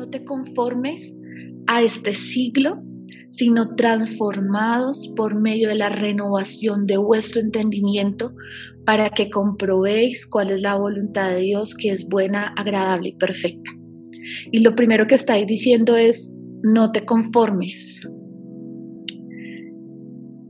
no te conformes a este siglo, sino transformados por medio de la renovación de vuestro entendimiento para que comprobéis cuál es la voluntad de Dios que es buena, agradable y perfecta. Y lo primero que estáis diciendo es, no te conformes,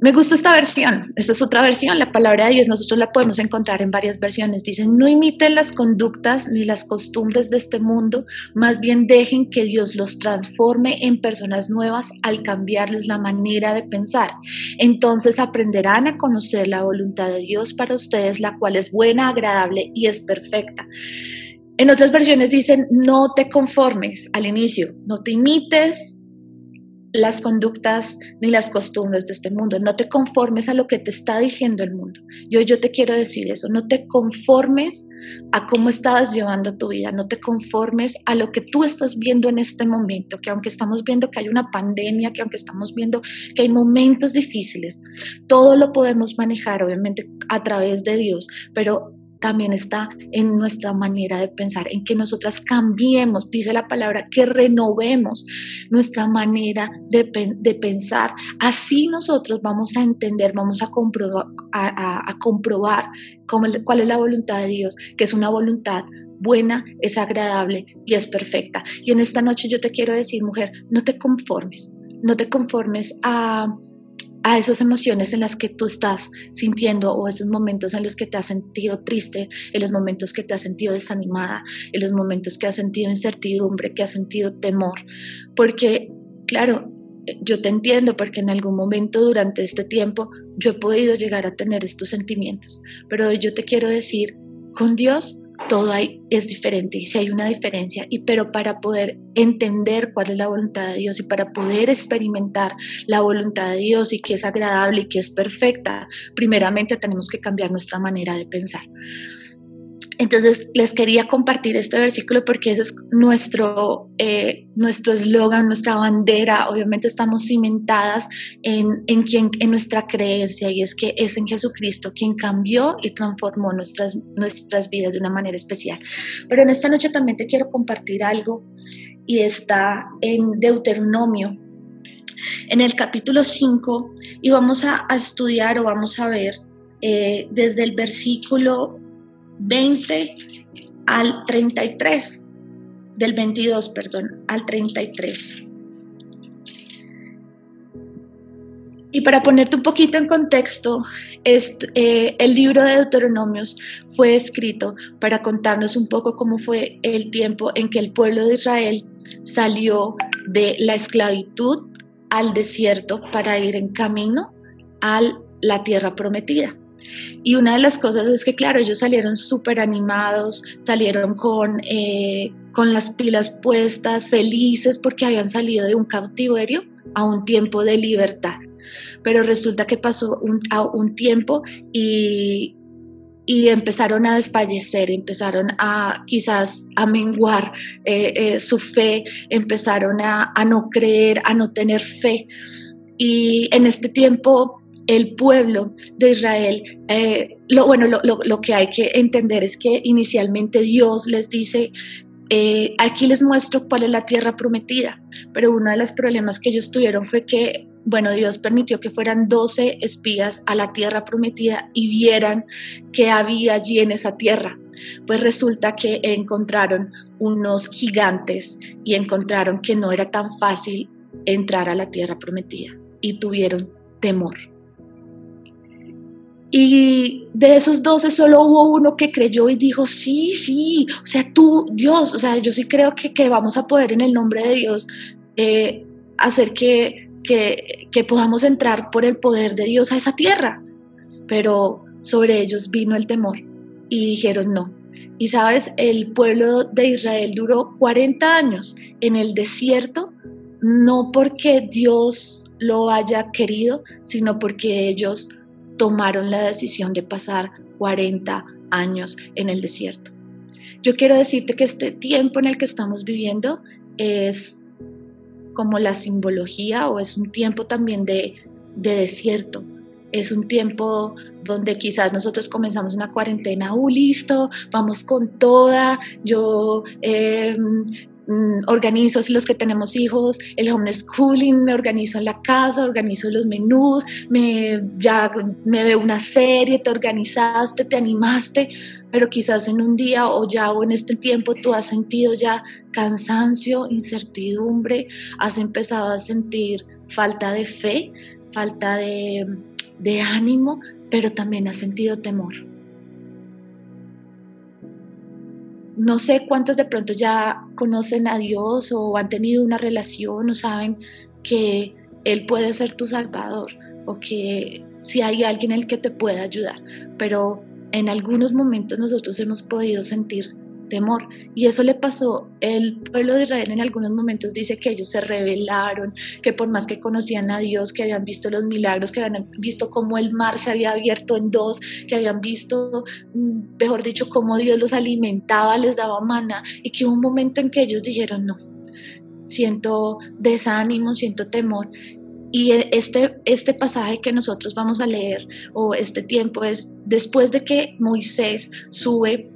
me gusta esta versión, esta es otra versión, la palabra de Dios nosotros la podemos encontrar en varias versiones. Dicen, no imiten las conductas ni las costumbres de este mundo, más bien dejen que Dios los transforme en personas nuevas al cambiarles la manera de pensar. Entonces aprenderán a conocer la voluntad de Dios para ustedes, la cual es buena, agradable y es perfecta. En otras versiones dicen, no te conformes al inicio, no te imites, las conductas ni las costumbres de este mundo. No te conformes a lo que te está diciendo el mundo. Yo, yo te quiero decir eso. No te conformes a cómo estabas llevando tu vida. No te conformes a lo que tú estás viendo en este momento. Que aunque estamos viendo que hay una pandemia, que aunque estamos viendo que hay momentos difíciles, todo lo podemos manejar, obviamente, a través de Dios. Pero también está en nuestra manera de pensar, en que nosotras cambiemos, dice la palabra, que renovemos nuestra manera de, pensar. Así nosotros vamos a entender, vamos a comprobar, a, comprobar cuál es la voluntad de Dios, que es una voluntad buena, es agradable y es perfecta. Y en esta noche yo te quiero decir, mujer, no te conformes, no te conformes a a esas emociones en las que tú estás sintiendo o esos momentos en los que te has sentido triste, en los momentos que te has sentido desanimada, en los momentos que has sentido incertidumbre, que has sentido temor. Porque, claro, yo te entiendo porque en algún momento durante este tiempo yo he podido llegar a tener estos sentimientos, pero yo te quiero decir, con Dios todo hay, es diferente y si hay una diferencia, y pero para poder entender cuál es la voluntad de Dios y para poder experimentar la voluntad de Dios y que es agradable y que es perfecta, primeramente tenemos que cambiar nuestra manera de pensar. Entonces les quería compartir este versículo porque ese es nuestro eh, nuestro eslogan, nuestra bandera. Obviamente estamos cimentadas en, en, quien, en nuestra creencia y es que es en Jesucristo quien cambió y transformó nuestras, nuestras vidas de una manera especial. Pero en esta noche también te quiero compartir algo y está en Deuteronomio, en el capítulo 5 y vamos a, estudiar o vamos a ver eh, desde el versículo 20 al 33, del 22, perdón, al 33. Y para ponerte un poquito en contexto, eh, el libro de Deuteronomios fue escrito para contarnos un poco cómo fue el tiempo en que el pueblo de Israel salió de la esclavitud al desierto para ir en camino a la tierra prometida. Y una de las cosas es que, claro, ellos salieron súper animados, salieron con, eh, con las pilas puestas, felices porque habían salido de un cautiverio a un tiempo de libertad. Pero resulta que pasó un, tiempo y, y empezaron a desfallecer, empezaron a quizás a menguar eh, eh, su fe, empezaron a, a, no creer, a no tener fe. Y en este tiempo el pueblo de Israel, eh, lo, bueno, lo, que hay que entender es que inicialmente Dios les dice, eh, aquí les muestro cuál es la tierra prometida, pero uno de los problemas que ellos tuvieron fue que, bueno, Dios permitió que fueran 12 espías a la tierra prometida y vieran qué había allí en esa tierra. Pues resulta que encontraron unos gigantes y encontraron que no era tan fácil entrar a la tierra prometida y tuvieron temor. Y de esos doce solo hubo uno que creyó y dijo, sí, sí, o sea, tú, Dios, o sea, yo sí creo que, que vamos a poder en el nombre de Dios eh, hacer que, que, que podamos entrar por el poder de Dios a esa tierra. Pero sobre ellos vino el temor y dijeron no. Y sabes, el pueblo de Israel duró 40 años en el desierto, no porque Dios lo haya querido, sino porque ellos tomaron la decisión de pasar 40 años en el desierto. Yo quiero decirte que este tiempo en el que estamos viviendo es como la simbología o es un tiempo también de, desierto. Es un tiempo donde quizás nosotros comenzamos una cuarentena, uh, listo, vamos con toda, yo em, mm, los que tenemos hijos, el homeschooling, me organizo en la casa, organizo los menús, me, ya me veo una serie, te organizaste, te animaste, pero quizás en un día o ya o en este tiempo tú has sentido ya cansancio, incertidumbre, has empezado a sentir falta de fe, falta de ánimo, pero también has sentido temor. No sé cuántos de pronto ya conocen a Dios o han tenido una relación o saben que Él puede ser tu salvador o que si hay alguien el que te pueda ayudar, pero en algunos momentos nosotros hemos podido sentir temor. Y eso le pasó, el pueblo de Israel en algunos momentos dice que ellos se rebelaron, que por más que conocían a Dios, que habían visto los milagros, que habían visto cómo el mar se había abierto en dos, que habían visto, mm, mejor dicho, cómo Dios los alimentaba, les daba mana, y que hubo un momento en que ellos dijeron, no, siento desánimo, siento temor. Y este, este pasaje que nosotros vamos a leer, o este tiempo, es después de que Moisés sube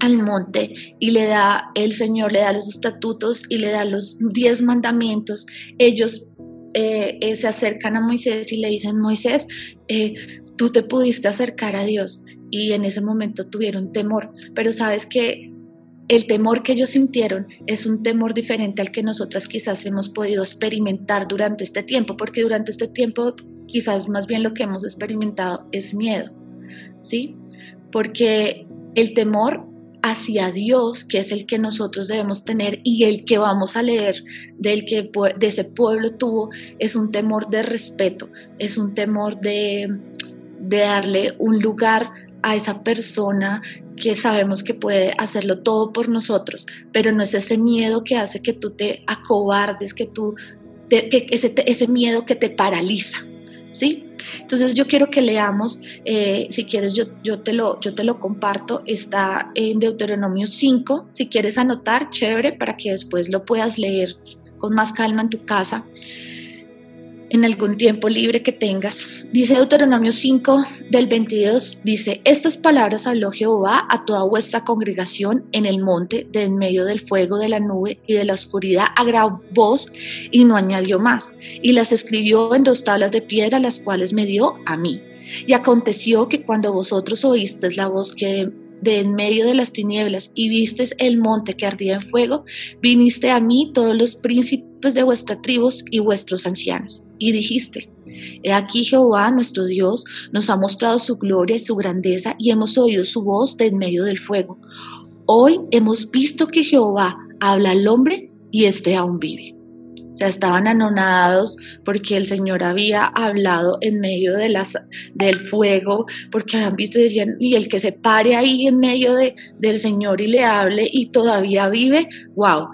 al monte y le da, el Señor le da los estatutos y le da los diez mandamientos, ellos eh, eh, se acercan a Moisés y le dicen, Moisés, eh, tú te pudiste acercar a Dios y en ese momento tuvieron temor, pero sabes que el temor que ellos sintieron es un temor diferente al que nosotras quizás hemos podido experimentar durante este tiempo, porque durante este tiempo quizás más bien lo que hemos experimentado es miedo, ¿sí? Porque el temor hacia Dios, que es el que nosotros debemos tener y el que vamos a leer del que de ese pueblo tuvo, es un temor de respeto, es un temor de, de darle un lugar a esa persona que sabemos que puede hacerlo todo por nosotros, pero no es ese miedo que hace que tú te acobardes, que tú, que ese, ese miedo que te paraliza, ¿sí? Entonces yo quiero que leamos, eh, si quieres yo, yo, te lo, yo te lo comparto, está en Deuteronomio 5, si quieres anotar, chévere, para que después lo puedas leer con más calma en tu casa en algún tiempo libre que tengas. Dice Deuteronomio 5 del 22, dice, estas palabras habló Jehová a toda vuestra congregación en el monte de en medio del fuego de la nube y de la oscuridad a gran voz y no añadió más. Y las escribió en dos tablas de piedra, las cuales me dio a mí. Y aconteció que cuando vosotros oísteis la voz que de en medio de las tinieblas y vistes el monte que ardía en fuego, viniste a mí todos los príncipes de vuestras tribus y vuestros ancianos, y dijiste, He aquí Jehová nuestro Dios nos ha mostrado su gloria y su grandeza y hemos oído su voz de en medio del fuego. Hoy hemos visto que Jehová habla al hombre y éste aún vive sea, estaban anonadados porque el Señor había hablado en medio del fuego, porque habían visto y decían, y el que se pare ahí en medio de, del Señor y le hable y todavía vive, wow.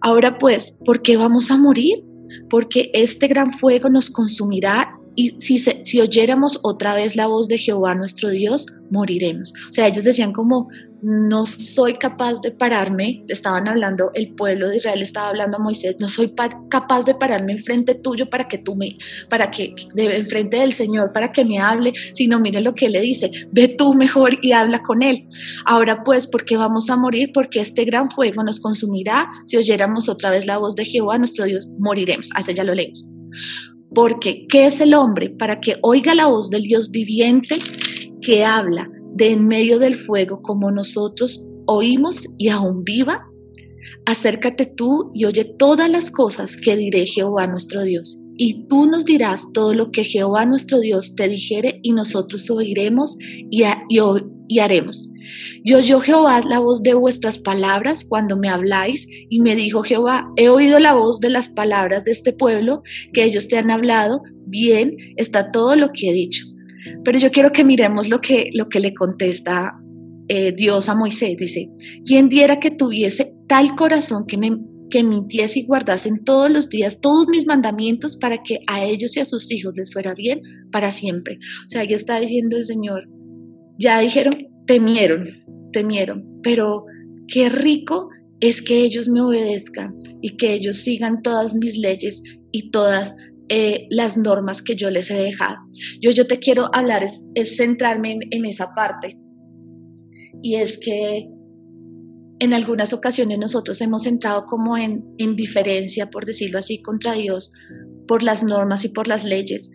Ahora pues, ¿por qué vamos a morir? Porque este gran fuego nos consumirá y si, si oyéramos otra vez la voz de Jehová nuestro Dios, moriremos. O sea, ellos decían como, no soy capaz de pararme, estaban hablando, el pueblo de Israel estaba hablando a Moisés, no soy capaz de pararme enfrente tuyo para que tú me, para que, de, enfrente del Señor, para que me hable, sino mire lo que le dice, ve tú mejor y habla con él. Ahora pues, ¿por qué vamos a morir? Porque este gran fuego nos consumirá, si oyéramos otra vez la voz de Jehová, nuestro Dios, moriremos. Hasta ya lo leemos. Porque, ¿qué es el hombre? Para que oiga la voz del Dios viviente que habla de en medio del fuego como nosotros oímos y aún viva? Acércate tú y oye todas las cosas que diré Jehová nuestro Dios. Y tú nos dirás todo lo que Jehová nuestro Dios te dijere y nosotros oiremos y, y haremos. Yo oyó Jehová la voz de vuestras palabras cuando me habláis y me dijo Jehová, he oído la voz de las palabras de este pueblo que ellos te han hablado, bien está todo lo que he dicho. Pero yo quiero que miremos lo que, lo que le contesta eh, Dios a Moisés. Dice, ¿quién diera que tuviese tal corazón que me que mintiese y guardasen todos los días todos mis mandamientos para que a ellos y a sus hijos les fuera bien para siempre. O sea, ahí está diciendo el Señor, ya dijeron, temieron, temieron, pero qué rico es que ellos me obedezcan y que ellos sigan todas mis leyes y todas eh, las normas que yo les he dejado. Yo, yo te quiero hablar, es, centrarme en, esa parte. Y es que en algunas ocasiones nosotros hemos entrado como en, en diferencia, por decirlo así, contra Dios por las normas y por las leyes,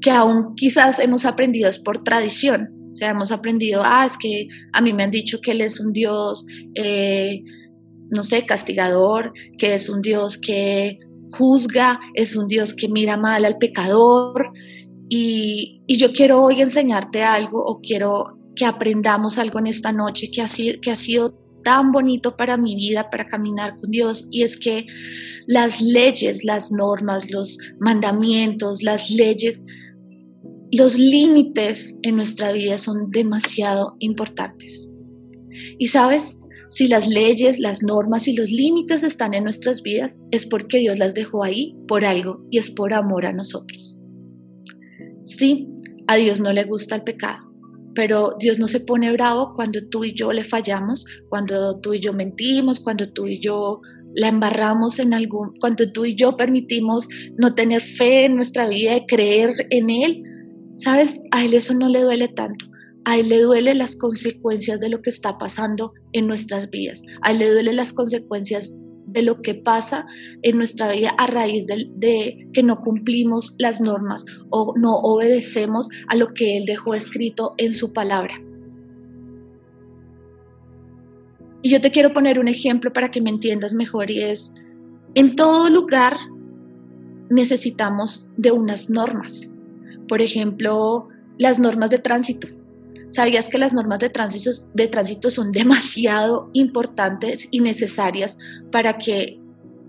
que aún quizás hemos aprendido es por tradición. O sea, hemos aprendido, ah, es que a mí me han dicho que Él es un Dios, eh, no sé, castigador, que es un Dios que juzga, es un Dios que mira mal al pecador. Y, y yo quiero hoy enseñarte algo o quiero que aprendamos algo en esta noche que ha sido, que ha sido tan bonito para mi vida, para caminar con Dios, y es que las leyes, las normas, los mandamientos, las leyes, los límites en nuestra vida son demasiado importantes. Y sabes, si las leyes, las normas y los límites están en nuestras vidas, es porque Dios las dejó ahí por algo y es por amor a nosotros. Sí, a Dios no le gusta el pecado, pero Dios no se pone bravo cuando tú y yo le fallamos, cuando tú y yo mentimos, cuando tú y yo la embarramos en algún, cuando tú y yo permitimos no tener fe en nuestra vida y creer en Él, sabes, a Él eso no le duele tanto. A Él le duele las consecuencias de lo que está pasando en nuestras vidas. A Él le duele las consecuencias de lo que pasa en nuestra vida a raíz de, de, que no cumplimos las normas o no obedecemos a lo que Él dejó escrito en su palabra. Y yo te quiero poner un ejemplo para que me entiendas mejor y es, en todo lugar necesitamos de unas normas. Por ejemplo, las normas de tránsito. ¿Sabías que las normas de tránsito, de tránsito son demasiado importantes y necesarias para que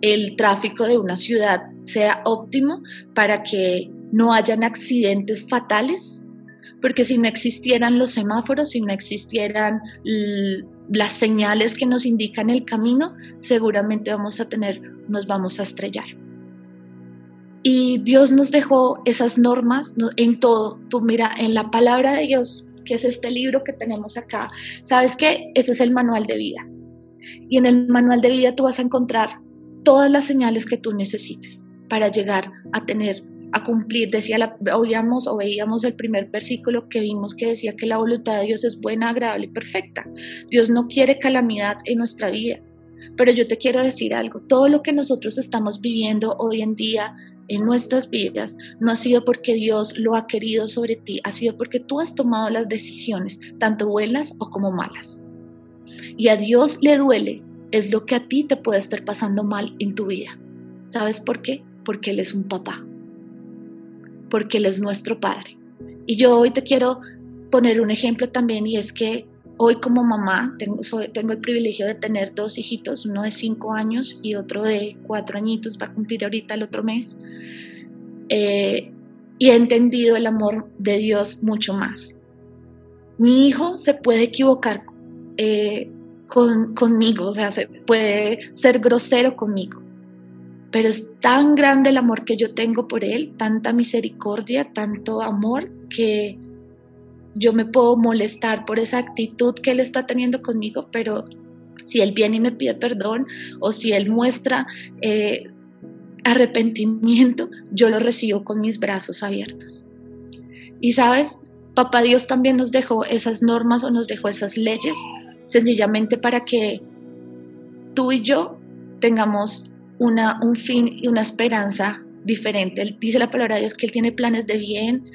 el tráfico de una ciudad sea óptimo, para que no hayan accidentes fatales? Porque si no existieran los semáforos, si no existieran las señales que nos indican el camino, seguramente vamos a tener, nos vamos a estrellar. Y Dios nos dejó esas normas en todo. Tú mira, en la palabra de Dios que es este libro que tenemos acá, sabes que ese es el manual de vida. Y en el manual de vida tú vas a encontrar todas las señales que tú necesites para llegar a tener, a cumplir. Decía, la, oíamos o veíamos el primer versículo que vimos que decía que la voluntad de Dios es buena, agradable y perfecta. Dios no quiere calamidad en nuestra vida. Pero yo te quiero decir algo, todo lo que nosotros estamos viviendo hoy en día en nuestras vidas no ha sido porque Dios lo ha querido sobre ti, ha sido porque tú has tomado las decisiones, tanto buenas o como malas. Y a Dios le duele, es lo que a ti te puede estar pasando mal en tu vida. ¿Sabes por qué? Porque Él es un papá, porque Él es nuestro Padre. Y yo hoy te quiero poner un ejemplo también y es que Hoy como mamá tengo, el privilegio de tener dos hijitos, uno de cinco años y otro de cuatro añitos, va a cumplir ahorita el otro mes. Eh, y he entendido el amor de Dios mucho más. Mi hijo se puede equivocar eh, conmigo, o sea, se puede ser grosero conmigo, pero es tan grande el amor que yo tengo por él, tanta misericordia, tanto amor, que yo me puedo molestar por esa actitud que él está teniendo conmigo, pero si él viene y me pide perdón o si él muestra eh, arrepentimiento, yo lo recibo con mis brazos abiertos. Y sabes, papá Dios también nos dejó esas normas o nos dejó esas leyes sencillamente para que tú y yo tengamos una, un fin y una esperanza diferente. Él dice la palabra de Dios que Él tiene planes de bien,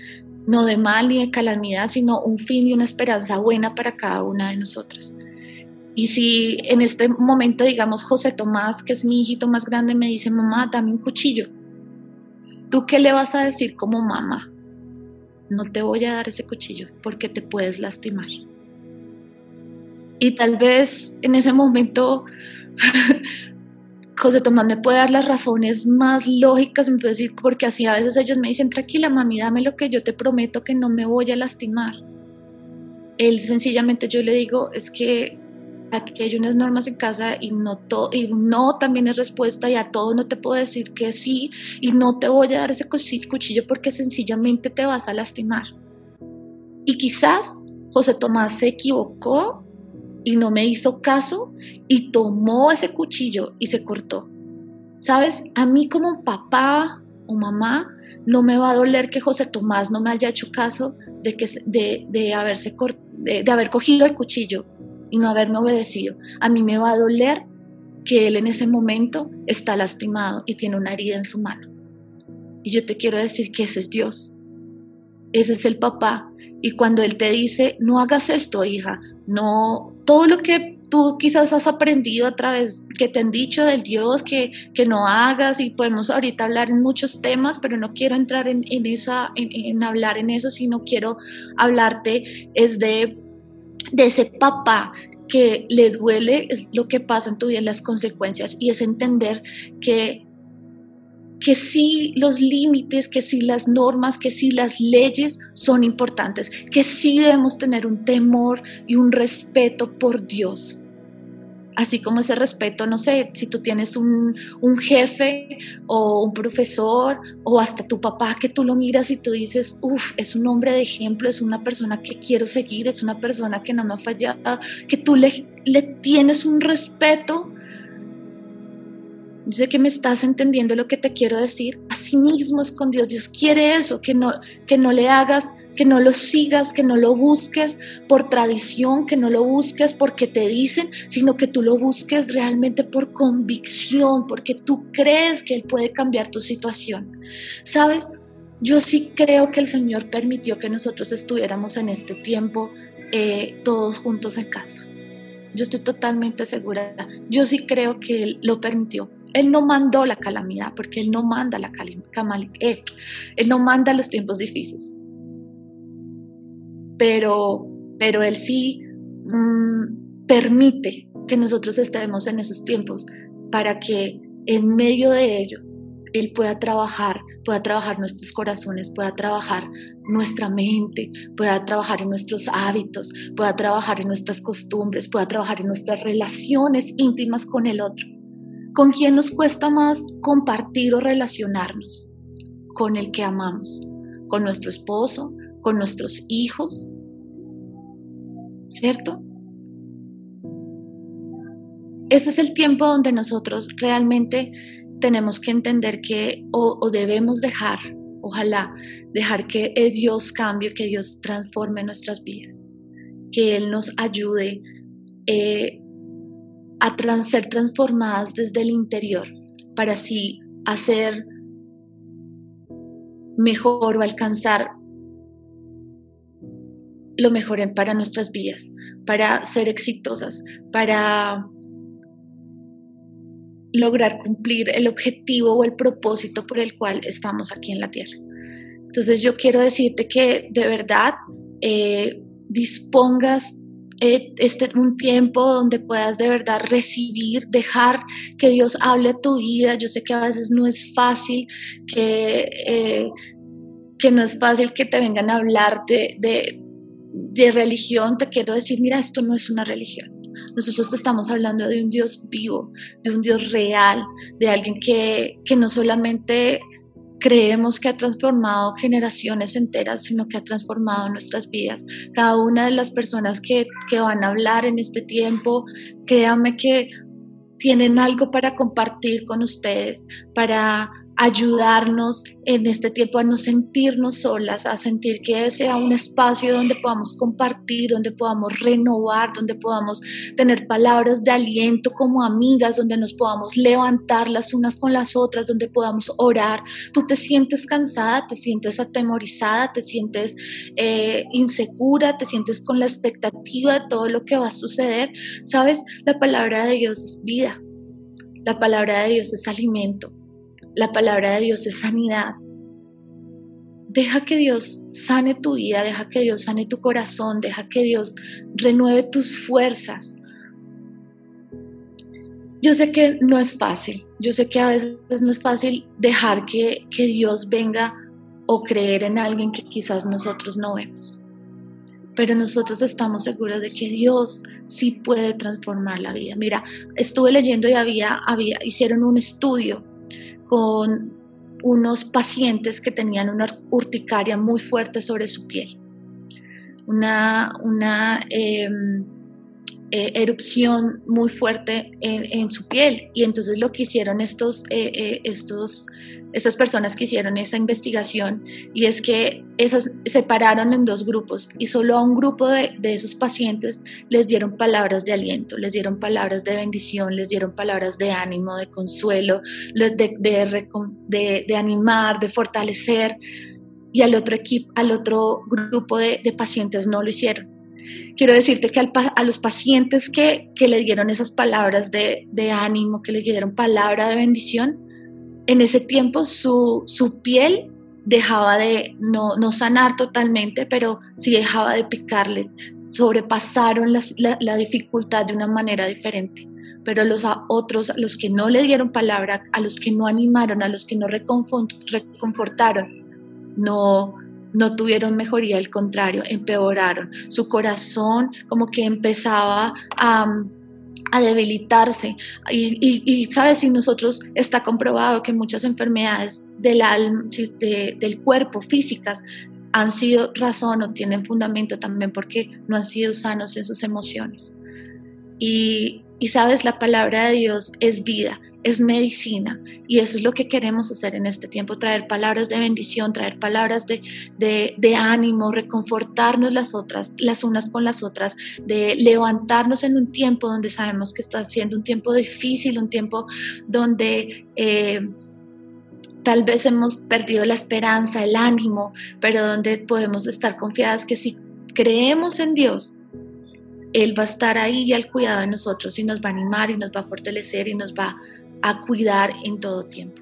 no de mal ni de calamidad, sino un fin y una esperanza buena para cada una de nosotras. Y si en este momento, digamos, José Tomás, que es mi hijito más grande, me dice, mamá, dame un cuchillo, ¿tú qué le vas a decir como mamá? No te voy a dar ese cuchillo porque te puedes lastimar. Y tal vez en ese momento José Tomás me puede dar las razones más lógicas, me puede decir, porque así a veces ellos me dicen, tranquila mami, dame lo que yo te prometo que no me voy a lastimar. Él sencillamente yo le digo, es que aquí hay unas normas en casa y no, todo, y no también es respuesta y a todo no te puedo decir que sí y no te voy a dar ese cuchillo porque sencillamente te vas a lastimar. Y quizás José Tomás se equivocó y no me hizo caso y tomó ese cuchillo y se cortó. ¿Sabes? A mí como papá o mamá no me va a doler que José Tomás no me haya hecho caso de, que, de, de haberse de, haber cogido el cuchillo y no haberme obedecido, a mí me va a doler que él en ese momento está lastimado y tiene una herida en su mano. Y yo te quiero decir que ese es Dios. Ese es el papá. Y cuando Él te dice, no hagas esto, hija, no, todo lo que tú quizás has aprendido a través que te han dicho del Dios que, que no hagas y podemos ahorita hablar en muchos temas, pero no quiero entrar en, esa, en, hablar en eso, sino quiero hablarte es de, de ese papá que le duele es lo que pasa en tu vida, las consecuencias, y es entender que que sí los límites, que sí las normas, que sí las leyes son importantes, que sí debemos tener un temor y un respeto por Dios. Así como ese respeto, no sé, si tú tienes un, jefe o un profesor o hasta tu papá que tú lo miras y tú dices, uff, es un hombre de ejemplo, es una persona que quiero seguir, es una persona que no me ha fallado, que tú le, le tienes un respeto yo sé que me estás entendiendo lo que te quiero decir. Así mismo es con Dios. Dios quiere eso, que no, que no le hagas, que no lo sigas, que no lo busques por tradición, que no lo busques porque te dicen, sino que tú lo busques realmente por convicción, porque tú crees que Él puede cambiar tu situación. ¿Sabes? Yo sí creo que el Señor permitió que nosotros estuviéramos en este tiempo eh, todos juntos en casa. Yo estoy totalmente segura. Yo sí creo que Él lo permitió él no mandó la calamidad, porque Él no manda la calamidad, eh, Él no manda los tiempos difíciles. Pero, pero Él sí mm, permite que nosotros estemos en esos tiempos para que en medio de ello Él pueda trabajar, pueda trabajar nuestros corazones, pueda trabajar nuestra mente, pueda trabajar en nuestros hábitos, pueda trabajar en nuestras costumbres, pueda trabajar en nuestras relaciones íntimas con el otro. ¿Con quién nos cuesta más compartir o relacionarnos? Con el que amamos, con nuestro esposo, con nuestros hijos, ¿cierto? Ese es el tiempo donde nosotros realmente tenemos que entender que o, debemos dejar, ojalá, dejar que Dios cambie, que Dios transforme nuestras vidas, que Él nos ayude eh, a ser transformadas desde el interior para así hacer mejor o alcanzar lo mejor para nuestras vidas, para ser exitosas, para lograr cumplir el objetivo o el propósito por el cual estamos aquí en la tierra. Entonces yo quiero decirte que de verdad eh, dispongas eh, este, un tiempo donde puedas de verdad recibir, dejar que Dios hable tu vida. Yo sé que a veces no es fácil, que, eh, que no es fácil que te vengan a hablar de, de, religión. Te quiero decir, mira, esto no es una religión. Nosotros te estamos hablando de un Dios vivo, de un Dios real, de alguien que, que no solamente creemos que ha transformado generaciones enteras, sino que ha transformado nuestras vidas. Cada una de las personas que, que van a hablar en este tiempo, créanme que tienen algo para compartir con ustedes, para ayudarnos en este tiempo a no sentirnos solas, a sentir que sea un espacio donde podamos compartir, donde podamos renovar, donde podamos tener palabras de aliento como amigas, donde nos podamos levantar las unas con las otras, donde podamos orar. Tú te sientes cansada, te sientes atemorizada, te sientes eh, insegura, te sientes con la expectativa de todo lo que va a suceder. Sabes, la palabra de Dios es vida. La palabra de Dios es alimento. La palabra de Dios es sanidad. Deja que Dios sane tu vida, deja que Dios sane tu corazón, deja que Dios renueve tus fuerzas. Yo sé que no es fácil, yo sé que a veces no es fácil dejar que, que Dios venga o creer en alguien que quizás nosotros no vemos. Pero nosotros estamos seguros de que Dios sí puede transformar la vida. Mira, estuve leyendo y había, había, hicieron un estudio con unos pacientes que tenían una urticaria muy fuerte sobre su piel, una, una em, eh, erupción muy fuerte en, su piel. Y entonces lo que hicieron estos, eh, eh, estos esas personas que hicieron esa investigación y es que esas separaron en dos grupos y solo a un grupo de, esos pacientes les dieron palabras de aliento, les dieron palabras de bendición, les dieron palabras de ánimo, de consuelo, de, de animar, de fortalecer y al otro equipo, al otro grupo de, pacientes no lo hicieron. Quiero decirte que a los pacientes que, que, le dieron esas palabras de, de ánimo, que le dieron palabra de bendición, en ese tiempo su, su piel dejaba de no, no, sanar totalmente, pero sí dejaba de picarle, sobrepasaron la, la, dificultad de una manera diferente. Pero los otros, a los que no le dieron palabra, a los que no animaron, a los que no reconfortaron, no, no tuvieron mejoría, al contrario, empeoraron. Su corazón como que empezaba a, a debilitarse. Y, sabes, si nosotros está comprobado que muchas enfermedades del, alma, del cuerpo, físicas, han sido razón o tienen fundamento también porque no han sido sanos en sus emociones. Y, y sabes, la palabra de Dios es vida, es medicina. Y eso es lo que queremos hacer en este tiempo, traer palabras de bendición, traer palabras de, de, ánimo, reconfortarnos las otras, las unas con las otras, de levantarnos en un tiempo donde sabemos que está siendo un tiempo difícil, un tiempo donde... Eh, tal vez hemos perdido la esperanza, el ánimo, pero donde podemos estar confiadas que si creemos en Dios, él va a estar ahí al cuidado de nosotros y nos va a animar y nos va a fortalecer y nos va a cuidar en todo tiempo.